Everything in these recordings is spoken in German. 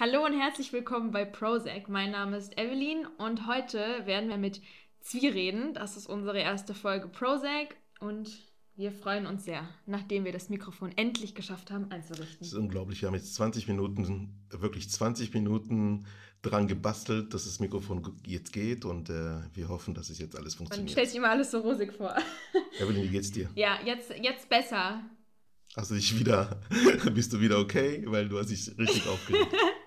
Hallo und herzlich willkommen bei Prozac. Mein Name ist Evelyn und heute werden wir mit Zwie reden. Das ist unsere erste Folge Prozac und wir freuen uns sehr, nachdem wir das Mikrofon endlich geschafft haben einzurichten. Das ist unglaublich. Wir haben jetzt 20 Minuten, wirklich 20 Minuten dran gebastelt, dass das Mikrofon jetzt geht und äh, wir hoffen, dass es jetzt alles funktioniert. Man stellt sich immer alles so rosig vor. Evelyn, wie geht's dir? Ja, jetzt, jetzt besser. Hast du dich wieder, bist du wieder okay? Weil du hast dich richtig aufgeregt.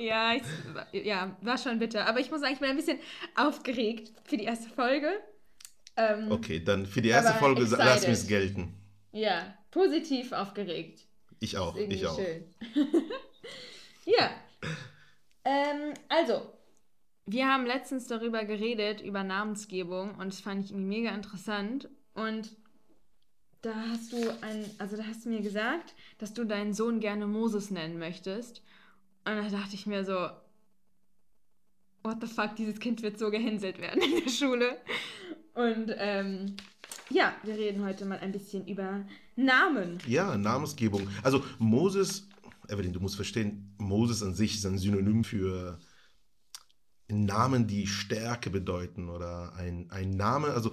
ja, ich, ja, war schon bitter. Aber ich muss sagen, ich bin ein bisschen aufgeregt für die erste Folge. Ähm, okay, dann für die erste Folge excited. lass mich es gelten. Ja, positiv aufgeregt. Ich auch, ich auch. Schön. ja. Ähm, also, wir haben letztens darüber geredet, über Namensgebung und das fand ich irgendwie mega interessant. Und da hast du ein, also da hast du mir gesagt, dass du deinen Sohn gerne Moses nennen möchtest. Und da dachte ich mir so, what the fuck, dieses Kind wird so gehänselt werden in der Schule. Und ähm, ja, wir reden heute mal ein bisschen über Namen. Ja, Namensgebung. Also Moses, Evelyn, du musst verstehen, Moses an sich ist ein Synonym für Namen, die Stärke bedeuten oder ein, ein Name, also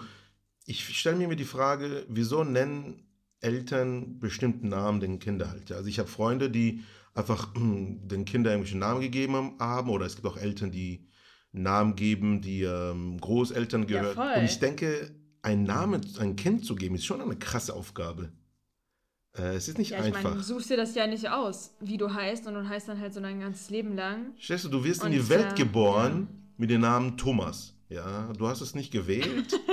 ich stelle mir die Frage, wieso nennen Eltern bestimmten Namen den Kindern halt? Also ich habe Freunde, die einfach den Kindern irgendwelche Namen gegeben haben oder es gibt auch Eltern, die Namen geben, die ähm, Großeltern gehören. Ja, Und ich denke, einen Namen, ein Kind zu geben, ist schon eine krasse Aufgabe. Äh, es ist nicht ja, ich einfach. Meine, du suchst dir das ja nicht aus, wie du heißt, und du heißt dann halt so dein ganzes Leben lang. Stellst du, du wirst Und in die Welt äh, geboren ja. mit dem Namen Thomas. Ja, du hast es nicht gewählt.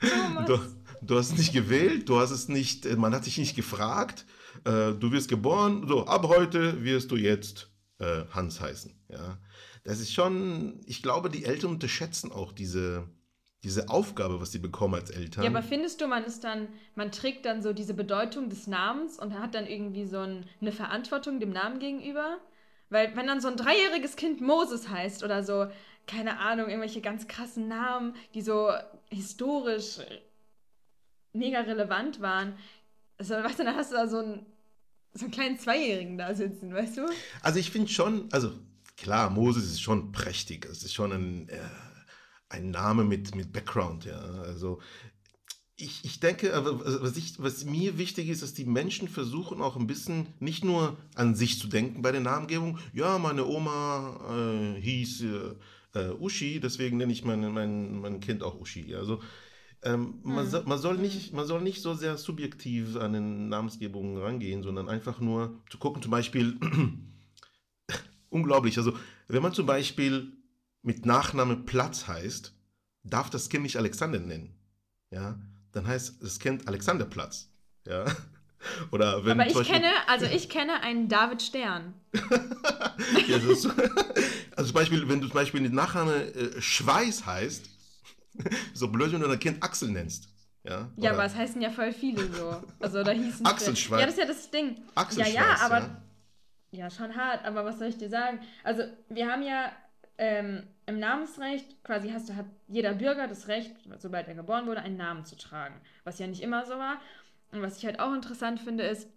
Du, du, hast nicht gewählt, du hast es nicht, äh, man hat dich nicht gefragt. Äh, du wirst geboren, so ab heute wirst du jetzt äh, Hans heißen. Ja, das ist schon, ich glaube, die Eltern unterschätzen auch diese, diese Aufgabe, was sie bekommen als Eltern. Ja, aber findest du, man ist dann, man trägt dann so diese Bedeutung des Namens und hat dann irgendwie so ein, eine Verantwortung dem Namen gegenüber? Weil wenn dann so ein dreijähriges Kind Moses heißt oder so, keine Ahnung, irgendwelche ganz krassen Namen, die so historisch mega relevant waren. Also, weißt dann hast du da so einen, so einen kleinen Zweijährigen da sitzen, weißt du? Also ich finde schon, also klar, Moses ist schon prächtig. Es ist schon ein, äh, ein Name mit, mit Background, ja. Also ich, ich denke, was, ich, was mir wichtig ist, dass die Menschen versuchen auch ein bisschen nicht nur an sich zu denken bei der Namengebung. Ja, meine Oma äh, hieß äh, Uschi, deswegen nenne ich mein, mein, mein Kind auch Uschi. Also ähm, mhm. man, so, man, soll nicht, man soll nicht so sehr subjektiv an den Namensgebungen rangehen, sondern einfach nur zu gucken, zum Beispiel, unglaublich, also wenn man zum Beispiel mit Nachname Platz heißt, darf das Kind nicht Alexander nennen. Ja, dann heißt das Kind Alexanderplatz. Ja. Oder wenn Aber ich kenne, also ich kenne einen David Stern. ja, also zum Beispiel, wenn du zum Beispiel den Nachname äh, Schweiß heißt, so blöd, wenn du dein Kind Axel nennst. Ja, ja aber es heißen ja voll viele so. Also da hießen Axelschweiß. Ja, das ist ja das Ding. Axel ja, ja, aber ja. ja, schon hart, aber was soll ich dir sagen? Also, wir haben ja ähm, im Namensrecht, quasi hast du, hat jeder Bürger das Recht, sobald er geboren wurde, einen Namen zu tragen. Was ja nicht immer so war. Und was ich halt auch interessant finde, ist,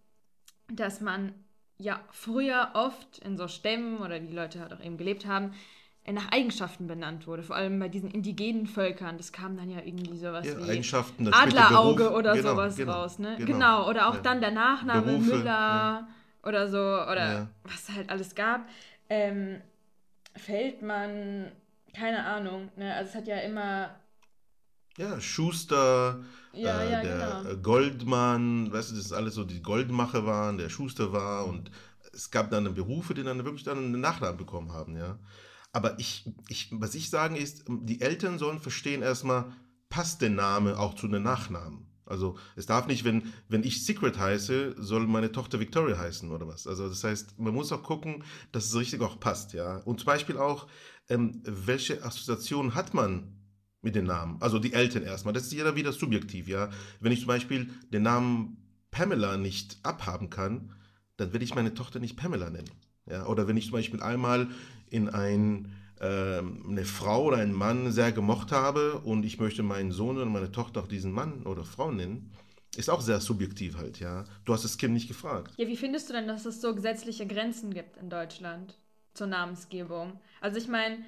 dass man ja früher oft in so Stämmen oder die Leute halt auch eben gelebt haben, nach Eigenschaften benannt wurde. Vor allem bei diesen indigenen Völkern. Das kam dann ja irgendwie sowas ja, wie Eigenschaften, Adlerauge Beruf. oder genau, sowas genau, raus. Ne? Genau. genau. Oder auch ja. dann der Nachname Berufe, Müller ja. oder so. Oder was halt alles gab. Ähm, Feldmann, keine Ahnung. Ne? Also es hat ja immer ja, Schuster, ja, äh, ja, der genau. Goldmann, weißt du, das ist alles so, die Goldmacher waren, der Schuster war und es gab dann Berufe, die dann wirklich dann einen Nachnamen bekommen haben, ja. Aber ich, ich, was ich sagen ist, die Eltern sollen verstehen erstmal, passt der Name auch zu den Nachnamen? Also es darf nicht, wenn, wenn ich Secret heiße, soll meine Tochter Victoria heißen oder was. Also das heißt, man muss auch gucken, dass es richtig auch passt, ja. Und zum Beispiel auch, ähm, welche Assoziationen hat man mit den Namen. Also die Eltern erstmal. Das ist jeder wieder subjektiv, ja. Wenn ich zum Beispiel den Namen Pamela nicht abhaben kann, dann werde ich meine Tochter nicht Pamela nennen. Ja? Oder wenn ich zum Beispiel einmal in ein, äh, eine Frau oder einen Mann sehr gemocht habe und ich möchte meinen Sohn oder meine Tochter auch diesen Mann oder Frau nennen, ist auch sehr subjektiv halt, ja. Du hast das Kind nicht gefragt. Ja, wie findest du denn, dass es so gesetzliche Grenzen gibt in Deutschland? zur Namensgebung. Also ich meine,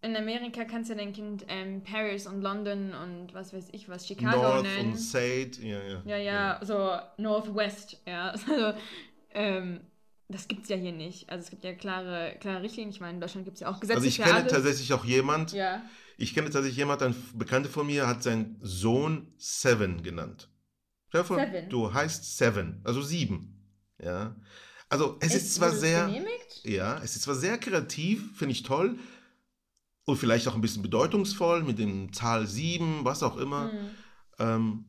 in Amerika kannst du ja dein Kind ähm, Paris und London und was weiß ich was, Chicago North nennen. und Sade, ja, ja. Ja, ja, so Northwest, ja. Also, ähm, das gibt es ja hier nicht. Also es gibt ja klare, klare Richtlinien. Ich meine, in Deutschland gibt es ja auch Gesetze Also ich kenne alles. tatsächlich auch jemand, Ja. ich kenne tatsächlich jemand, ein Bekannter von mir hat seinen Sohn Seven genannt. Vor, Seven? Du heißt Seven, also sieben. Ja. Also es ist, zwar wurde es sehr, Genehmigt? ja, es ist zwar sehr kreativ, finde ich toll. Und vielleicht auch ein bisschen bedeutungsvoll mit dem Zahl 7, was auch immer. Hm. Ähm,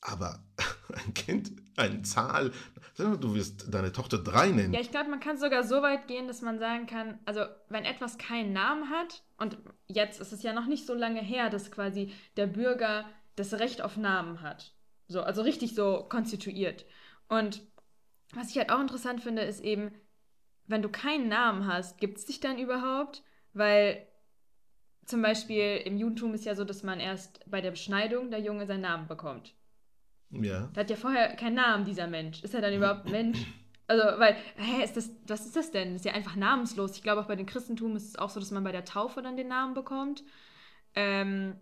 aber ein Kind, eine Zahl, du wirst deine Tochter 3 nennen. Ja, ich glaube, man kann sogar so weit gehen, dass man sagen kann, also wenn etwas keinen Namen hat, und jetzt ist es ja noch nicht so lange her, dass quasi der Bürger das Recht auf Namen hat. So, also richtig so konstituiert. Und was ich halt auch interessant finde, ist eben, wenn du keinen Namen hast, gibt es dich dann überhaupt? Weil zum Beispiel im Judentum ist ja so, dass man erst bei der Beschneidung der Junge seinen Namen bekommt. Ja. Der hat ja vorher keinen Namen, dieser Mensch. Ist er dann überhaupt Mensch? Also, weil, hä, ist das, was ist das denn? Das ist ja einfach namenslos. Ich glaube, auch bei den Christentum ist es auch so, dass man bei der Taufe dann den Namen bekommt. Ähm,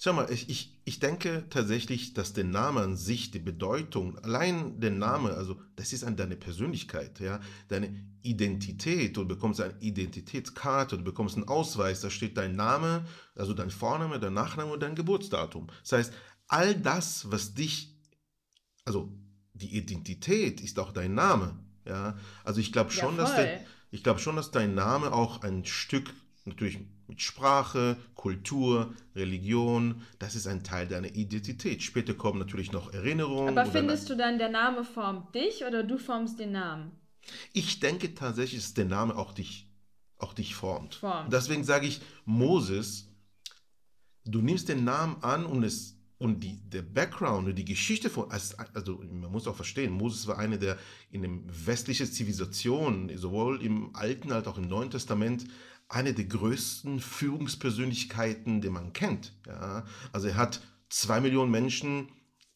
Schau mal, ich, ich, ich denke tatsächlich, dass der Name an sich, die Bedeutung, allein der Name, also das ist an deine Persönlichkeit, ja, deine Identität. Du bekommst eine Identitätskarte, du bekommst einen Ausweis, da steht dein Name, also dein Vorname, dein Nachname und dein Geburtsdatum. Das heißt, all das, was dich, also die Identität ist auch dein Name, ja. Also ich glaube Ja, schon, dass der, ich glaube schon, dass dein Name auch ein Stück, natürlich mit Sprache, Kultur, Religion, das ist ein Teil deiner Identität. Später kommen natürlich noch Erinnerungen. aber findest du dann, der Name formt dich oder du formst den Namen? Ich denke tatsächlich, dass der Name auch dich, auch dich formt. Formt. Deswegen sage ich, Moses, du nimmst den Namen an und es und die, der Background und die Geschichte von, also man muss auch verstehen, Moses war einer der in der westlichen Zivilisation, sowohl im Alten als auch im Neuen Testament, eine der größten Führungspersönlichkeiten, die man kennt. Ja? Also er hat zwei Millionen Menschen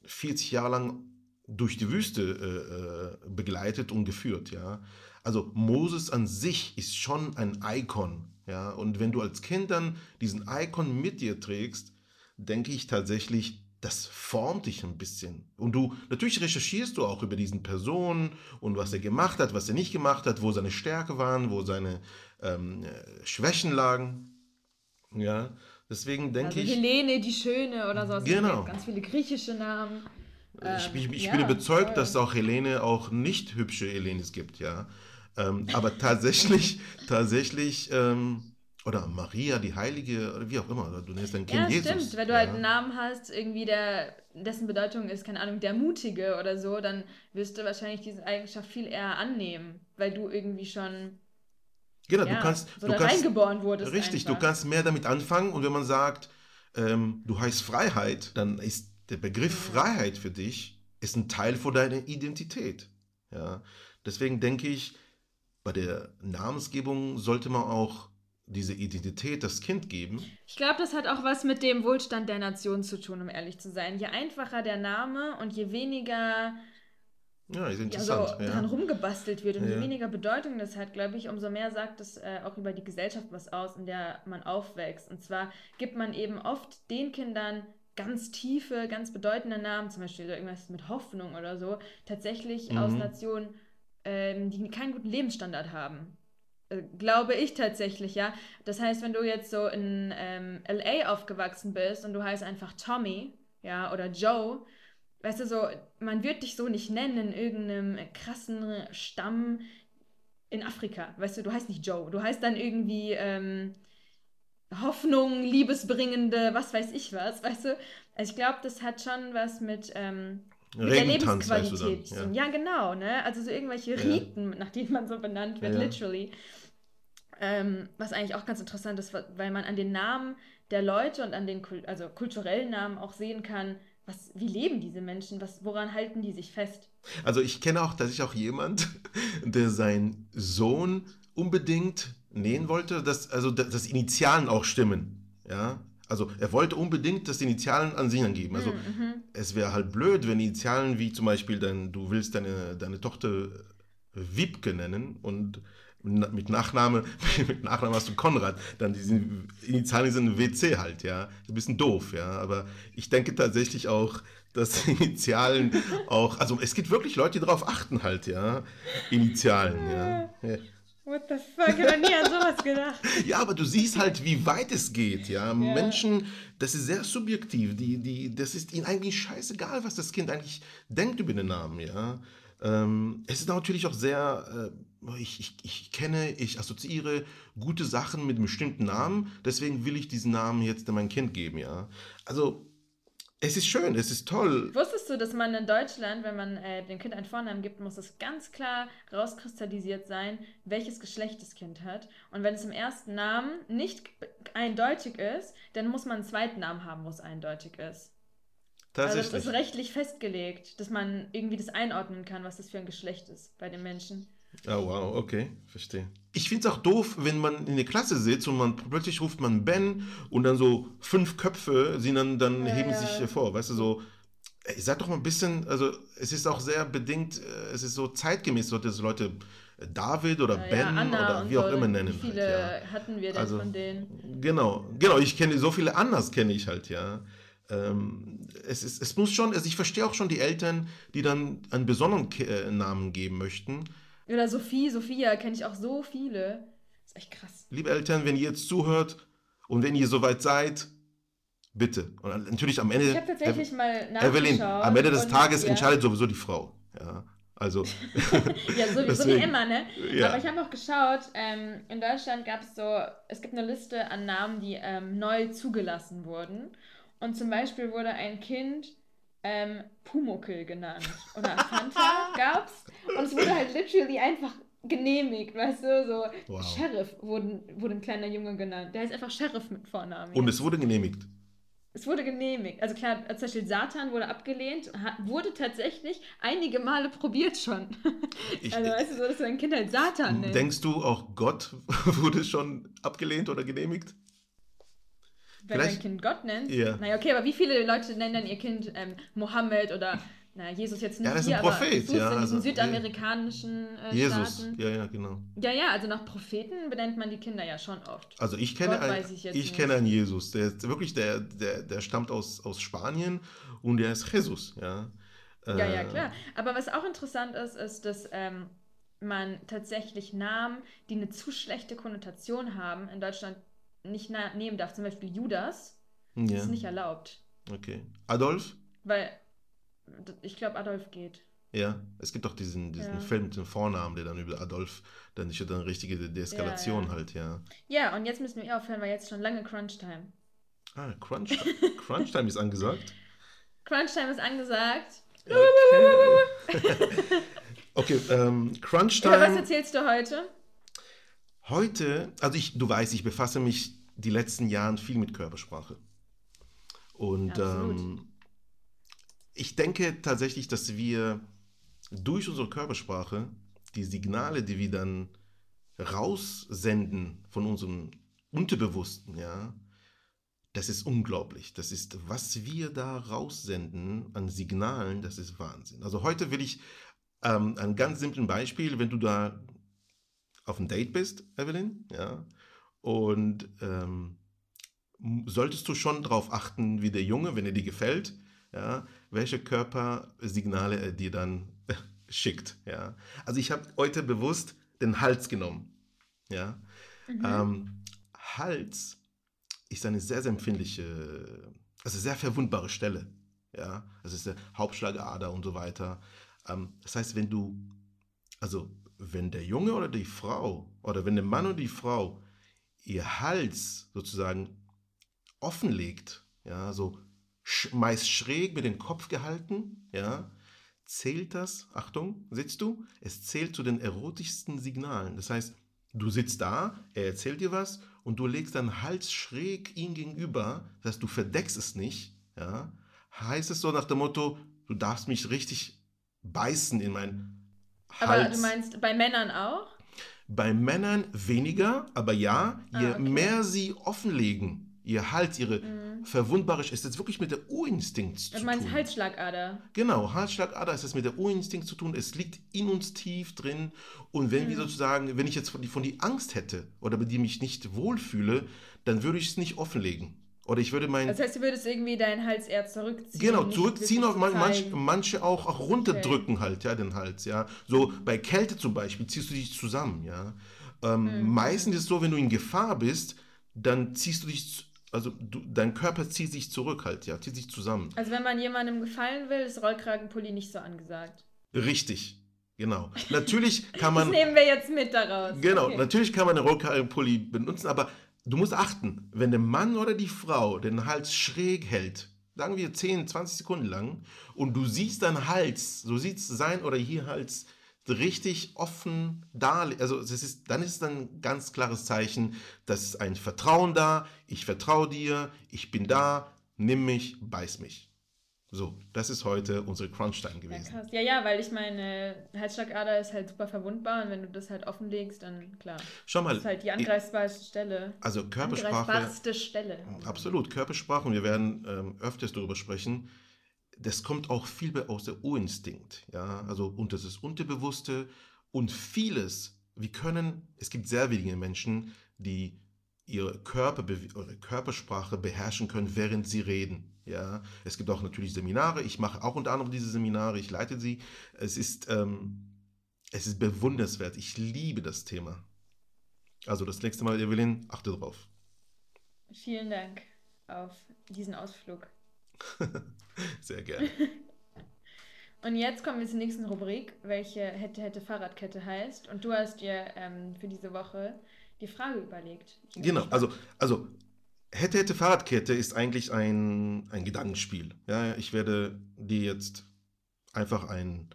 40 Jahre lang durch die Wüste äh, äh, begleitet und geführt. Ja? Also Moses an sich ist schon ein Icon. Ja? Und wenn du als Kind dann diesen Icon mit dir trägst, denke ich tatsächlich, das formt dich ein bisschen. Und du, natürlich recherchierst du auch über diesen Person und was er gemacht hat, was er nicht gemacht hat, wo seine Stärke waren, wo seine ähm, äh, Schwächen lagen. Ja, deswegen denke Also ich. Helene, die Schöne oder sowas. Genau. Ganz viele griechische Namen. Ich, ich, ich ja, bin überzeugt, voll. dass es auch Helene auch nicht hübsche Helenes gibt, ja. Ähm, aber tatsächlich, tatsächlich, ähm, oder Maria, die Heilige, oder wie auch immer, du nennst dein Kind Ja, Jesus. stimmt. Wenn du ja. halt einen Namen hast, irgendwie der, dessen Bedeutung ist, keine Ahnung, der Mutige oder so, dann wirst du wahrscheinlich diese Eigenschaft viel eher annehmen, weil du irgendwie schon Genau, ja, du kannst, so du kannst, reingeboren wurdest. richtig, einfach. du kannst mehr damit anfangen und wenn man sagt, ähm, du heißt Freiheit, dann ist der Begriff Freiheit für dich ist ein Teil von deiner Identität. Ja, deswegen denke ich, bei der Namensgebung sollte man auch diese Identität das Kind geben. Ich glaube, das hat auch was mit dem Wohlstand der Nation zu tun, um ehrlich zu sein. Je einfacher der Name und je weniger Ja, ist interessant. so Ja, dran rumgebastelt wird und je Ja. weniger Bedeutung das hat, glaube ich, umso mehr sagt es äh, auch über die Gesellschaft was aus, in der man aufwächst. Und zwar gibt man eben oft den Kindern ganz tiefe, ganz bedeutende Namen, zum Beispiel irgendwas mit Hoffnung oder so, tatsächlich Mhm. aus Nationen, ähm, die keinen guten Lebensstandard haben. Äh, glaube ich tatsächlich, ja. Das heißt, wenn du jetzt so in ähm, LA aufgewachsen bist und du heißt einfach Tommy, ja, oder Joe, weißt du, so, man wird dich so nicht nennen in irgendeinem krassen Stamm in Afrika. Weißt du, du heißt nicht Joe. Du heißt dann irgendwie ähm, Hoffnung, liebesbringende, was weiß ich was, weißt du? Also ich glaube, das hat schon was mit, ähm, mit der Lebensqualität zu tun. Ja. Ja, genau, ne? Also so irgendwelche Riten, nach denen man so benannt wird, literally. Ähm, was eigentlich auch ganz interessant ist, weil man an den Namen der Leute und an den also kulturellen Namen auch sehen kann, was, wie leben diese Menschen, was, woran halten die sich fest? Also ich kenne auch tatsächlich auch jemand, der seinen Sohn unbedingt nähen wollte, dass also dass das Initialen auch stimmen. Ja, also er wollte unbedingt das Initialen an sich angeben. Also Mhm. es wäre halt blöd, wenn Initialen wie zum Beispiel dein, du willst deine, deine Tochter Wiebke nennen und mit Nachname, mit Nachname hast du Konrad, dann diese Initialen sind WC halt, ja. Ein bisschen doof, ja. Aber ich denke tatsächlich auch, dass Initialen auch, also es gibt wirklich Leute, die darauf achten halt, ja. Initialen, ja. ja. What the fuck, ich habe nie an sowas gedacht. ja, aber du siehst halt, wie weit es geht, ja. ja. Menschen, das ist sehr subjektiv, die, die, das ist ihnen eigentlich scheißegal, was das Kind eigentlich denkt über den Namen, ja. Ähm, es ist natürlich auch sehr, äh, ich, ich, ich kenne, ich assoziiere gute Sachen mit bestimmten Namen, deswegen will ich diesen Namen jetzt mein Kind geben, ja. Also, es ist schön, es ist toll. Wusstest du, dass man in Deutschland, wenn man äh, dem Kind einen Vornamen gibt, muss es ganz klar rauskristallisiert sein, welches Geschlecht das Kind hat. Und wenn es im ersten Namen nicht eindeutig ist, dann muss man einen zweiten Namen haben, wo es eindeutig ist. Tatsächlich. Also das ist rechtlich festgelegt, dass man irgendwie das einordnen kann, was das für ein Geschlecht ist bei den Menschen. Oh, wow, okay, verstehe. Ich finde es auch doof, wenn man in der Klasse sitzt und man plötzlich ruft man Ben und dann so fünf Köpfe sie dann, dann ja, heben ja. sich vor. Weißt du, so, ey, seid doch mal ein bisschen, also es ist auch sehr bedingt, äh, es ist so zeitgemäß, so dass Leute David oder ja, Ben oder wie auch immer nennen. Wie viele halt, hatten wir denn also, von denen? Genau, genau, ich kenne so viele anders kenne ich halt, ja. Ähm, es, ist, es muss schon, also ich verstehe auch schon die Eltern, die dann einen besonderen äh, Namen geben möchten. Oder Sophie, Sophia, kenne ich auch so viele. Das ist echt krass. Liebe Eltern, wenn ihr jetzt zuhört und wenn ihr soweit seid, bitte. Und natürlich am Ende. Ich habe tatsächlich Ev mal nachgeschaut. Evelyn, am Ende des Tages ja. entscheidet sowieso die Frau. Ja. Also. ja, sowieso wie immer, ne? Ja. Aber ich habe auch geschaut, ähm, in Deutschland gab es so, es gibt eine Liste an Namen, die ähm, neu zugelassen wurden. Und zum Beispiel wurde ein Kind ähm, Pumuckel genannt. Oder Fanta gab's. Und es wurde halt literally einfach genehmigt, weißt du, so wow. Sheriff wurde, wurde ein kleiner Junge genannt. Der heißt einfach Sheriff mit Vornamen. Und es wurde genehmigt. Es wurde genehmigt. Also klar, zum Beispiel Satan wurde abgelehnt, wurde tatsächlich einige Male probiert schon. Ich, also weißt du, so, dass du dein Kind halt Satan nennst. Denkst du, auch Gott wurde schon abgelehnt oder genehmigt? Wenn Vielleicht, dein Kind Gott nennt? Ja. Naja, okay, aber wie viele Leute nennen dann ihr Kind ähm, Mohammed oder na, Jesus jetzt nicht ja, das ist ein Prophet, ja, in also, südamerikanischen äh, Jesus, Staaten. ja, ja, genau. Ja, ja, also nach Propheten benennt man die Kinder ja schon oft. Also ich kenne, ein, ich, ich kenne einen Jesus, der ist wirklich, der, der, der stammt aus, aus Spanien und der ist Jesus, ja. Äh, ja, ja, klar. Aber was auch interessant ist, ist, dass ähm, man tatsächlich Namen, die eine zu schlechte Konnotation haben, in Deutschland nicht nehmen darf. Zum Beispiel Judas. Ja. Das ist nicht erlaubt. Okay. Adolf? Weil, ich glaube, Adolf geht. Ja, es gibt doch diesen, diesen ja. Film mit dem Vornamen, der dann über Adolf, dann ist ja dann richtige Deeskalation ja, ja. halt, ja. Ja, und jetzt müssen wir eh aufhören, weil jetzt schon lange Crunch-Time. Ah, Crunch, Crunch-Time ist angesagt? Crunch-Time ist angesagt. Okay, okay ähm, Crunch-Time. was erzählst du heute? Heute, also ich, du weißt, ich befasse mich die letzten Jahre viel mit Körpersprache. Und ähm, ich denke tatsächlich, dass wir durch unsere Körpersprache die Signale, die wir dann raussenden von unserem Unterbewussten, ja, das ist unglaublich. Das ist, was wir da raussenden an Signalen, das ist Wahnsinn. Also heute will ich ähm, ein ganz simples Beispiel, wenn du da auf ein Date bist, Evelyn, ja, und ähm, solltest du schon darauf achten, wie der Junge, wenn er dir gefällt, ja, welche Körpersignale er dir dann schickt, ja. Also ich habe heute bewusst den Hals genommen, ja. Mhm. Ähm, Hals ist eine sehr, sehr empfindliche, also sehr verwundbare Stelle, ja. Das ist der Hauptschlagader und so weiter. Ähm, das heißt, wenn du, also wenn der Junge oder die Frau oder wenn der Mann oder die Frau ihr Hals sozusagen offenlegt, ja, so meist schräg mit dem Kopf gehalten, ja, zählt das, Achtung, sitzt du, es zählt zu den erotischsten Signalen. Das heißt, du sitzt da, er erzählt dir was und du legst deinen Hals schräg ihm gegenüber, das heißt, du verdeckst es nicht, ja, heißt es so nach dem Motto, du darfst mich richtig beißen in mein aber Hals. du meinst bei Männern auch? Bei Männern weniger, aber ja, je ah, okay. mehr sie offenlegen, ihr Hals, ihre Mhm. verwundbare, ist das wirklich mit der Urinstinkt zu Du meinst tun. Halsschlagader. Genau, Halsschlagader ist das mit der Urinstinkt zu tun. Es liegt in uns tief drin. Und wenn Mhm. wir sozusagen, wenn ich jetzt von die, von die Angst hätte oder bei die mich nicht wohlfühle, dann würde ich es nicht offenlegen. Oder ich würde mein, Das heißt, du würdest irgendwie deinen Hals eher zurückziehen. genau, zurückziehen, auch man, manche auch, auch runterdrücken halt, ja, den Hals, ja. So bei Kälte zum Beispiel ziehst du dich zusammen, ja. Ähm, Mhm. Meistens ist es so, wenn du in Gefahr bist, dann ziehst du dich, also du, dein Körper zieht sich zurück halt, ja, zieht sich zusammen. Also wenn man jemandem gefallen will, ist Rollkragenpulli nicht so angesagt. Richtig, genau. Natürlich kann Das man, nehmen wir jetzt mit daraus. genau, Okay. natürlich kann man einen Rollkragenpulli benutzen, aber du musst achten, wenn der Mann oder die Frau den Hals schräg hält, sagen wir 10, 20 Sekunden lang, und du siehst deinen Hals, sieht es sein oder hier Hals richtig offen da, also es ist, dann ist es ein ganz klares Zeichen, dass ein Vertrauen da, ich vertraue dir, ich bin da, nimm mich, beiß mich. So, das ist heute unsere Crunch-Time Ja, gewesen. krass. Ja, ja, weil ich meine, Halsschlagader ist halt super verwundbar und wenn du das halt offenlegst, dann klar. Schau Das mal, ist halt die angreifbarste Stelle. also Körpersprache, Angreifbarste Stelle. absolut, Körpersprache, und wir werden ähm, öfters darüber sprechen, das kommt auch viel aus der Urinstinkt, ja, also und das ist Unterbewusste und vieles, wir können, es gibt sehr wenige Menschen, die ihre, Körper, ihre Körpersprache beherrschen können, während sie reden. Ja, es gibt auch natürlich Seminare. Ich mache auch unter anderem diese Seminare. Ich leite sie. Es ist, ähm, es ist bewundernswert. Ich liebe das Thema. Also das nächste Mal, Evelyn, achte drauf. Vielen Dank auf diesen Ausflug. Sehr gerne. Und jetzt kommen wir zur nächsten Rubrik, welche hätte, hätte Fahrradkette heißt. Und du hast dir ähm, für diese Woche die Frage überlegt. Genau, also, also hätte, hätte Fahrradkette ist eigentlich ein, ein Gedankenspiel. Ja, ich werde dir jetzt einfach ein,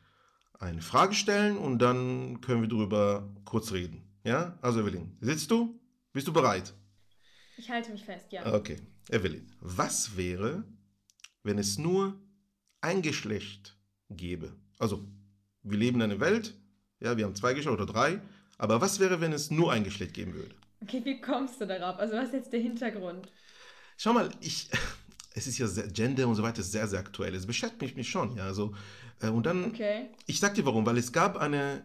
eine Frage stellen und dann können wir darüber kurz reden. Ja, also Evelyn, sitzt du? Bist du bereit? Ich halte mich fest, ja. Okay, Evelyn, was wäre, wenn es nur ein Geschlecht gäbe? Also, wir leben in einer Welt, ja, wir haben zwei Geschlechter oder drei, aber was wäre, wenn es nur ein Geschlecht geben würde? Okay, wie kommst du darauf? Also was ist jetzt der Hintergrund? Schau mal, ich, es ist ja sehr, Gender und so weiter ist sehr, sehr aktuell. Es beschäftigt mich schon, ja. So, äh, und dann, Okay. ich sag dir warum, weil es gab eine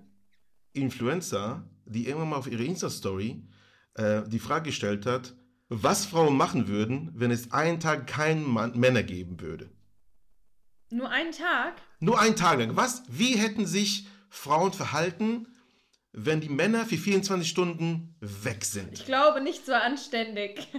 Influencer, die irgendwann mal auf ihre Insta-Story äh, die Frage gestellt hat, was Frauen machen würden, wenn es einen Tag keinen Mann, Männer geben würde. Nur einen Tag? Nur einen Tag lang. Was? Wie hätten sich Frauen verhalten, wenn die Männer für 24 Stunden weg sind? Ich glaube nicht so anständig.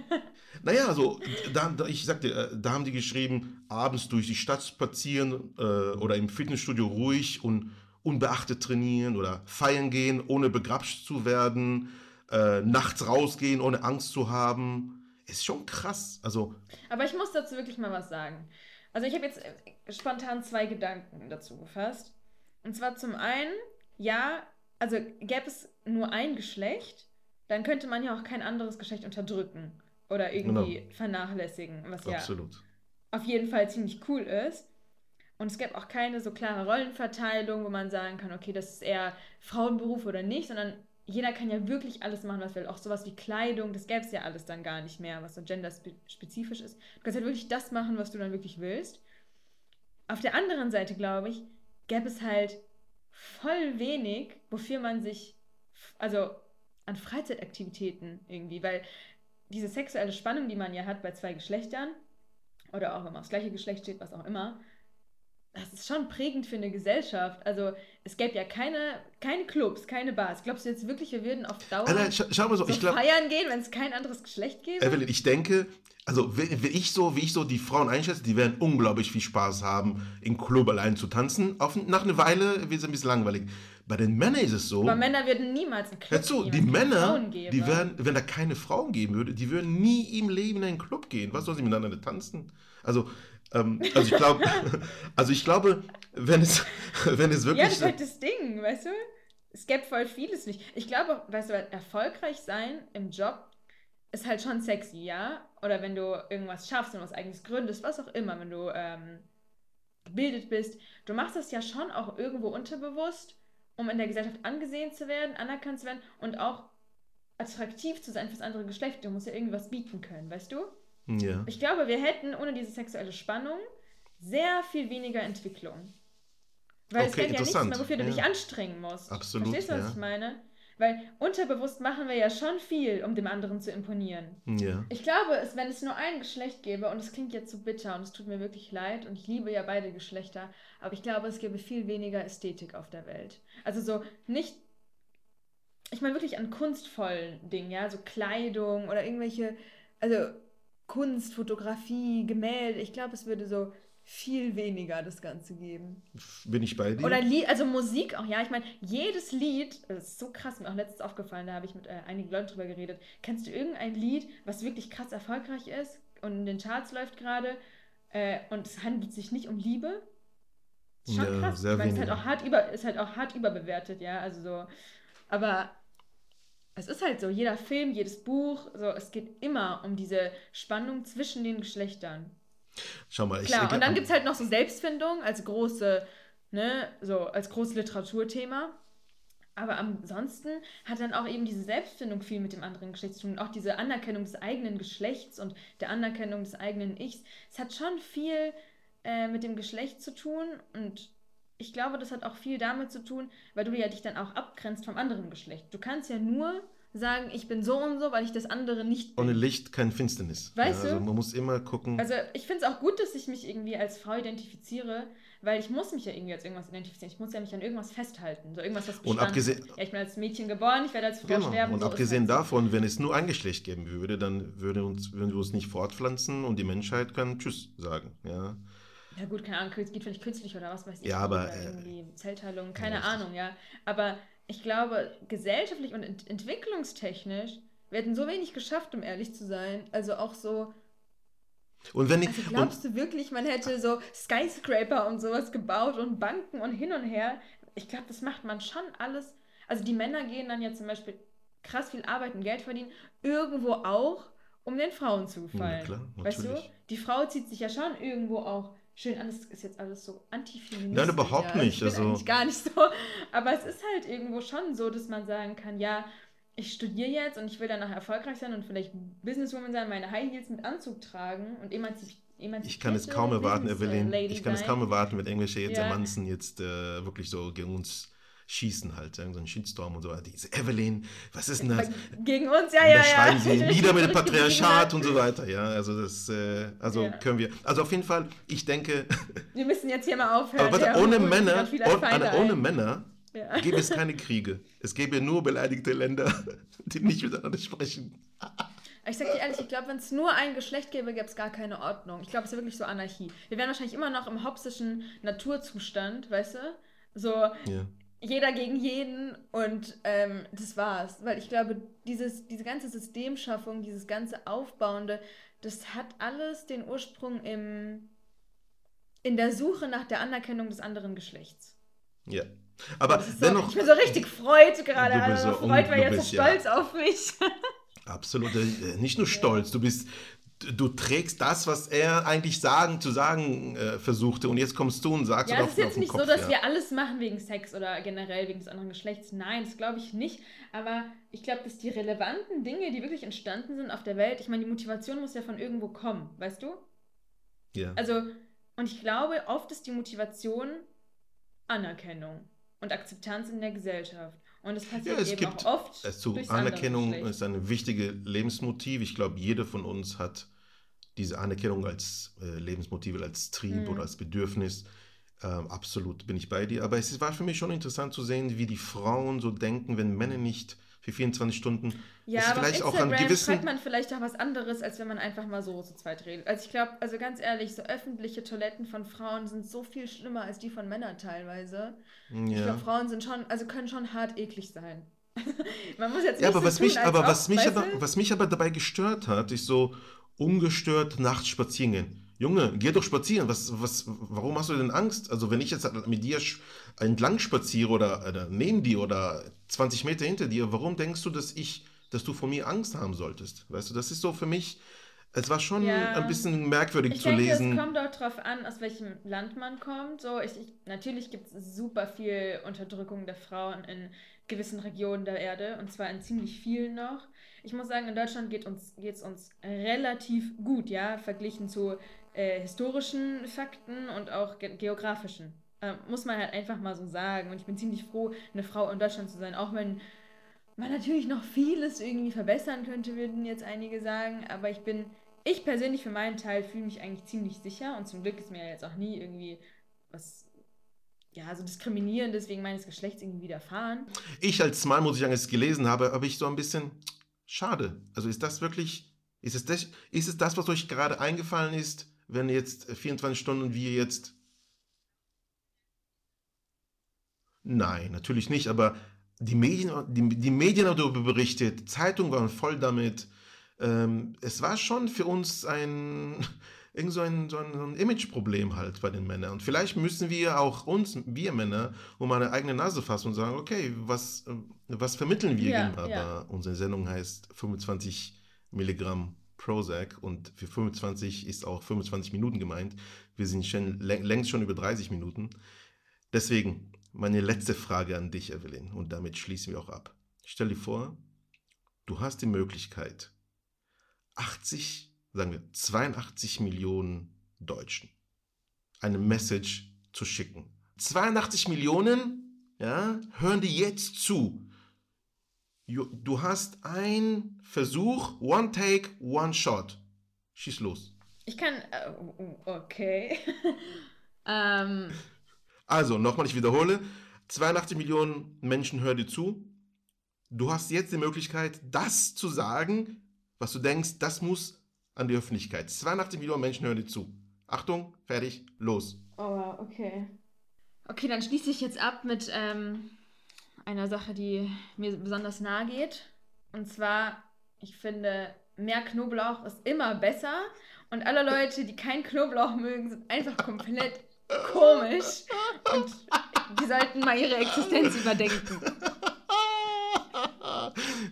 Naja, also, da, da, ich sagte, äh, da haben die geschrieben, abends durch die Stadt spazieren äh, oder im Fitnessstudio ruhig und unbeachtet trainieren oder feiern gehen, ohne begrapscht zu werden, äh, nachts rausgehen, ohne Angst zu haben. Ist schon krass. Also, Aber ich muss dazu wirklich mal was sagen. Also ich habe jetzt äh, spontan zwei Gedanken dazu gefasst. Und zwar zum einen, ja, also gäbe es nur ein Geschlecht, dann könnte man ja auch kein anderes Geschlecht unterdrücken oder irgendwie vernachlässigen, was ja absolut. auf jeden Fall ziemlich cool ist. Und es gäbe auch keine so klare Rollenverteilung, wo man sagen kann, okay, das ist eher Frauenberuf oder nicht, sondern jeder kann ja wirklich alles machen, was will. Auch sowas wie Kleidung, das gäbe es ja alles dann gar nicht mehr, was so genderspezifisch ist. Du kannst halt wirklich das machen, was du dann wirklich willst. Auf der anderen Seite, glaube ich, gäbe es halt voll wenig, wofür man sich, also an Freizeitaktivitäten irgendwie, weil diese sexuelle Spannung, die man ja hat bei zwei Geschlechtern, oder auch wenn man aufs gleiche Geschlecht steht, was auch immer, das ist schon prägend für eine Gesellschaft. Also es gäbe ja keine, keine Clubs, keine Bars. Glaubst du jetzt wirklich, wir würden auf Dauer Alter, scha schau mal so, so ich glaube, feiern gehen, wenn es kein anderes Geschlecht gäbe? Evelyn, ich denke, also wie, wie ich so, wie ich so die Frauen einschätze, die werden unglaublich viel Spaß haben, im Club allein zu tanzen. Auf, nach einer Weile wird es ein bisschen langweilig. Bei den Männern ist es so. Aber Männer würden niemals einen Club Hör zu, die wenn Männer, die werden, wenn da keine Frauen geben würde, die würden nie im Leben in einen Club gehen. Was soll sie miteinander tanzen? Also, ähm, also ich glaube, also ich glaube, wenn es, wenn es Ja, wirklich, das ist halt das Ding, weißt du? Es gäbe voll vieles nicht. Ich glaube, weißt du, erfolgreich sein im Job ist halt schon sexy, ja? Oder wenn du irgendwas schaffst und was eigenes gründest, was auch immer, wenn du ähm, gebildet bist. Du machst das ja schon auch irgendwo unterbewusst, um in der Gesellschaft angesehen zu werden, anerkannt zu werden und auch attraktiv zu sein fürs andere Geschlecht. Du musst ja irgendwas bieten können, weißt du? Ja. Ich glaube, wir hätten ohne diese sexuelle Spannung sehr viel weniger Entwicklung. Weil es Okay, gibt ja nichts mehr, wofür du Ja. dich anstrengen musst. Absolut, Verstehst du, was ja. ich meine? Weil unterbewusst machen wir ja schon viel, um dem anderen zu imponieren. Ja. Ich glaube, es, wenn es nur ein Geschlecht gäbe, und es klingt jetzt so bitter und es tut mir wirklich leid, und ich liebe ja beide Geschlechter, aber ich glaube, es gäbe viel weniger Ästhetik auf der Welt. Also so nicht, ich meine wirklich an kunstvollen Dingen, ja, so Kleidung oder irgendwelche, also Kunst, Fotografie, Gemälde. Ich glaube, es würde so viel weniger das Ganze geben. Bin ich bei dir? Oder Lied, also Musik auch, ja. Ich meine, jedes Lied, das ist so krass, mir auch letztens aufgefallen, da habe ich mit äh, einigen Leuten drüber geredet. Kennst du irgendein Lied, was wirklich krass erfolgreich ist und in den Charts läuft gerade äh, und es handelt sich nicht um Liebe? Ist schon Ja, krass. sehr ich meine, es ist halt, wenige. auch hart über, ist halt auch hart überbewertet, ja. Also so. Aber es ist halt so, jeder Film, jedes Buch, so, es geht immer um diese Spannung zwischen den Geschlechtern. Schau mal, ich Klar, und dann gibt es halt noch so Selbstfindung als große, ne, so als großes Literaturthema. Aber ansonsten hat dann auch eben diese Selbstfindung viel mit dem anderen Geschlecht zu tun. Auch diese Anerkennung des eigenen Geschlechts und der Anerkennung des eigenen Ichs. Es hat schon viel äh, mit dem Geschlecht zu tun und ich glaube, das hat auch viel damit zu tun, weil du ja dich dann auch abgrenzt vom anderen Geschlecht. Du kannst ja nur sagen, ich bin so und so, weil ich das andere nicht bin. Ohne Licht kein Finsternis. Weißt ja, du? Also man muss immer gucken. Also ich finde es auch gut, dass ich mich irgendwie als Frau identifiziere, weil ich muss mich ja irgendwie als irgendwas identifizieren. Ich muss ja mich an irgendwas festhalten. So irgendwas, was Und Bestand abgesehen- hat. Ja, ich bin als Mädchen geboren, ich werde als Frau Genau. sterben. Und so abgesehen davon, wenn es nur ein Geschlecht geben würde, dann würde uns, würden wir uns nicht fortpflanzen und die Menschheit kann Tschüss sagen. Ja. Ja gut, keine Ahnung, es geht vielleicht künstlich oder was weiß ich. Ja, aber, äh, Zellteilung, keine richtig. Ahnung, ja. Aber ich glaube, gesellschaftlich und ent entwicklungstechnisch werden so wenig geschafft, um ehrlich zu sein. Also auch so, Und wenn ich, also und, glaubst du wirklich, man hätte so Skyscraper und sowas gebaut und Banken und hin und her? Ich glaube, das macht man schon alles. Also die Männer gehen dann ja zum Beispiel krass viel arbeiten, Geld verdienen, irgendwo auch, um den Frauen zu gefallen. klar, weißt du? natürlich. Die Frau zieht sich ja schon irgendwo auch schön an. Das ist jetzt alles so antifeministisch. Nein, überhaupt ja. nicht, Ich bin also- eigentlich gar nicht so. Aber es ist halt irgendwo schon so, dass man sagen kann, ja, ich studiere jetzt und ich will danach erfolgreich sein und vielleicht Businesswoman sein, meine High Heels mit Anzug tragen und emanzip emanzipierte ich kann es kaum erwarten, äh, Evelyn. Lady Ich kann es kaum erwarten, wenn irgendwelche jetzt Ja. Amanzen jetzt äh, wirklich so gegen uns schießen halt, so ein Shitstorm und so. Diese Evelyn, was ist denn das? Gegen uns, ja, ja, ja. schreiben sie nieder mit dem Patriarchat hat. und so weiter, ja. Also das, äh, also Ja. können wir. Also auf jeden Fall, ich denke, Wir müssen jetzt hier mal aufhören. aber warte, ohne Männer, ohne, ohne. Männer Ja. gäbe es keine Kriege. Es gäbe nur beleidigte Länder, die nicht miteinander sprechen. Ich sag dir ehrlich, ich glaube, wenn es nur ein Geschlecht gäbe, gäbe es gar keine Ordnung. Ich glaube, es ist wirklich so Anarchie. Wir wären wahrscheinlich immer noch im hopsischen Naturzustand, weißt du? So Ja. Jeder gegen jeden und ähm, das war's. Weil ich glaube, dieses, diese ganze Systemschaffung, dieses ganze Aufbauende, das hat alles den Ursprung im, in der Suche nach der Anerkennung des anderen Geschlechts. ja. Aber ist so, dennoch, ich bin so richtig freut gerade. Du bist Also so freut, du jetzt so bist ja- stolz auf mich. absolut, äh, nicht nur stolz, du bist. Du trägst das, was er eigentlich sagen, zu sagen äh, versuchte, und jetzt kommst du und sagst Ja, es ist jetzt nicht Kopf, so, dass ja. wir alles machen wegen Sex oder generell wegen des anderen Geschlechts. Nein, das glaube ich nicht. Aber ich glaube, dass die relevanten Dinge, die wirklich entstanden sind auf der Welt, ich meine, die Motivation muss ja von irgendwo kommen, weißt du? ja. Also, und ich glaube, oft ist die Motivation Anerkennung und Akzeptanz in der Gesellschaft. Und es passiert Ja, es eben gibt- auch oft. Es zu Anerkennung ist ein wichtiges Lebensmotiv. Ich glaube, jeder von uns hat diese Anerkennung als äh, Lebensmotiv, als Trieb Mhm. oder als Bedürfnis. Ähm, absolut bin ich bei dir. Aber es war für mich schon interessant zu sehen, wie die Frauen so denken, wenn Männer nicht für 24 Stunden. Ja, ist aber vielleicht auf auch an Instagram gewissen. schreibt man vielleicht auch was anderes, als wenn man einfach mal so zu zweit redet. Also ich glaube, also ganz ehrlich, so öffentliche Toiletten von Frauen sind so viel schlimmer als die von Männern teilweise. Ich ja. glaube, Frauen sind schon, also können schon hart eklig sein. man muss jetzt nicht Ja, aber so was tun, mich, aber was mich aber, was mich aber dabei gestört hat, ist so ungestört nachts spazieren gehen. Junge, geh doch spazieren. Was, was, warum hast du denn Angst? Also wenn ich jetzt mit dir entlang spaziere oder, oder neben dir oder 20 Meter hinter dir, warum denkst du, dass ich, dass du vor mir Angst haben solltest? Weißt du, das ist so für mich, es war schon Ja. ein bisschen merkwürdig Ich zu denke, lesen. es kommt auch drauf an, aus welchem Land man kommt. So, ich, ich, natürlich gibt es super viel Unterdrückung der Frauen in gewissen Regionen der Erde und zwar in ziemlich vielen noch. Ich muss sagen, in Deutschland geht uns geht's uns relativ gut, ja, verglichen zu äh, historischen Fakten und auch ge geografischen. Äh, muss man halt einfach mal so sagen. Und ich bin ziemlich froh, eine Frau in Deutschland zu sein, auch wenn man natürlich noch vieles irgendwie verbessern könnte, würden jetzt einige sagen. Aber ich bin, ich persönlich für meinen Teil fühle mich eigentlich ziemlich sicher und zum Glück ist mir ja jetzt auch nie irgendwie was ja, so diskriminierendes wegen meines Geschlechts irgendwie widerfahren. Ich als Mann, muss ich sagen, es gelesen habe, habe ich so ein bisschen schade. Also ist das wirklich, ist es das, ist es das was euch gerade eingefallen ist, wenn jetzt 24 Stunden wir jetzt. Nein, natürlich nicht, aber die Medien, die, die Medien haben darüber berichtet, Zeitungen waren voll damit. Ähm, es war schon für uns ein, irgend so ein, so ein, so ein Imageproblem halt bei den Männern. Und vielleicht müssen wir auch uns, wir Männer, um eine eigene Nase fassen und sagen, okay, was, was vermitteln wir Ja, gegenüber? ja. Unsere Sendung heißt 25 Milligramm Prozac und für 25 ist auch 25 Minuten gemeint. Wir sind schon, läng- längst schon über 30 Minuten. Deswegen meine letzte Frage an dich, Evelyn, und damit schließen wir auch ab. Stell dir vor, du hast die Möglichkeit, 80, sagen wir 82 Millionen Deutschen eine Message zu schicken. 82 Millionen, ja, hören die jetzt zu. Du hast einen Versuch, one take, one shot. Schieß los. Ich kann. Äh, okay. ähm, Also, nochmal, ich wiederhole. 82 Millionen Menschen hören dir zu. Du hast jetzt die Möglichkeit, das zu sagen, was du denkst, das muss an die Öffentlichkeit. 82 Millionen Menschen hören dir zu. Achtung, fertig, los. oh, okay. Okay, dann schließe ich jetzt ab mit ähm, einer Sache, die mir besonders nahe geht. Und zwar, ich finde, mehr Knoblauch ist immer besser. Und alle Leute, die kein Knoblauch mögen, sind einfach komplett komisch. Und die sollten mal ihre Existenz überdenken.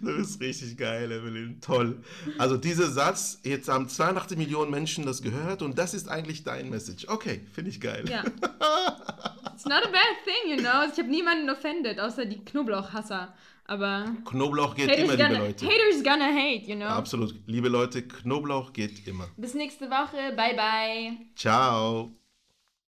Du bist richtig geil, Evelyn. Toll. Also dieser Satz, jetzt haben 82 Millionen Menschen das gehört und das ist eigentlich dein Message. Okay, finde ich geil. Ja. It's not a bad thing, you know. Ich habe niemanden offended, außer die Knoblauchhasser. Aber Knoblauch geht immer, liebe gonna, Leute. haters gonna hate, you know. Absolut. Liebe Leute, Knoblauch geht immer. Bis nächste Woche. Bye, bye. Ciao.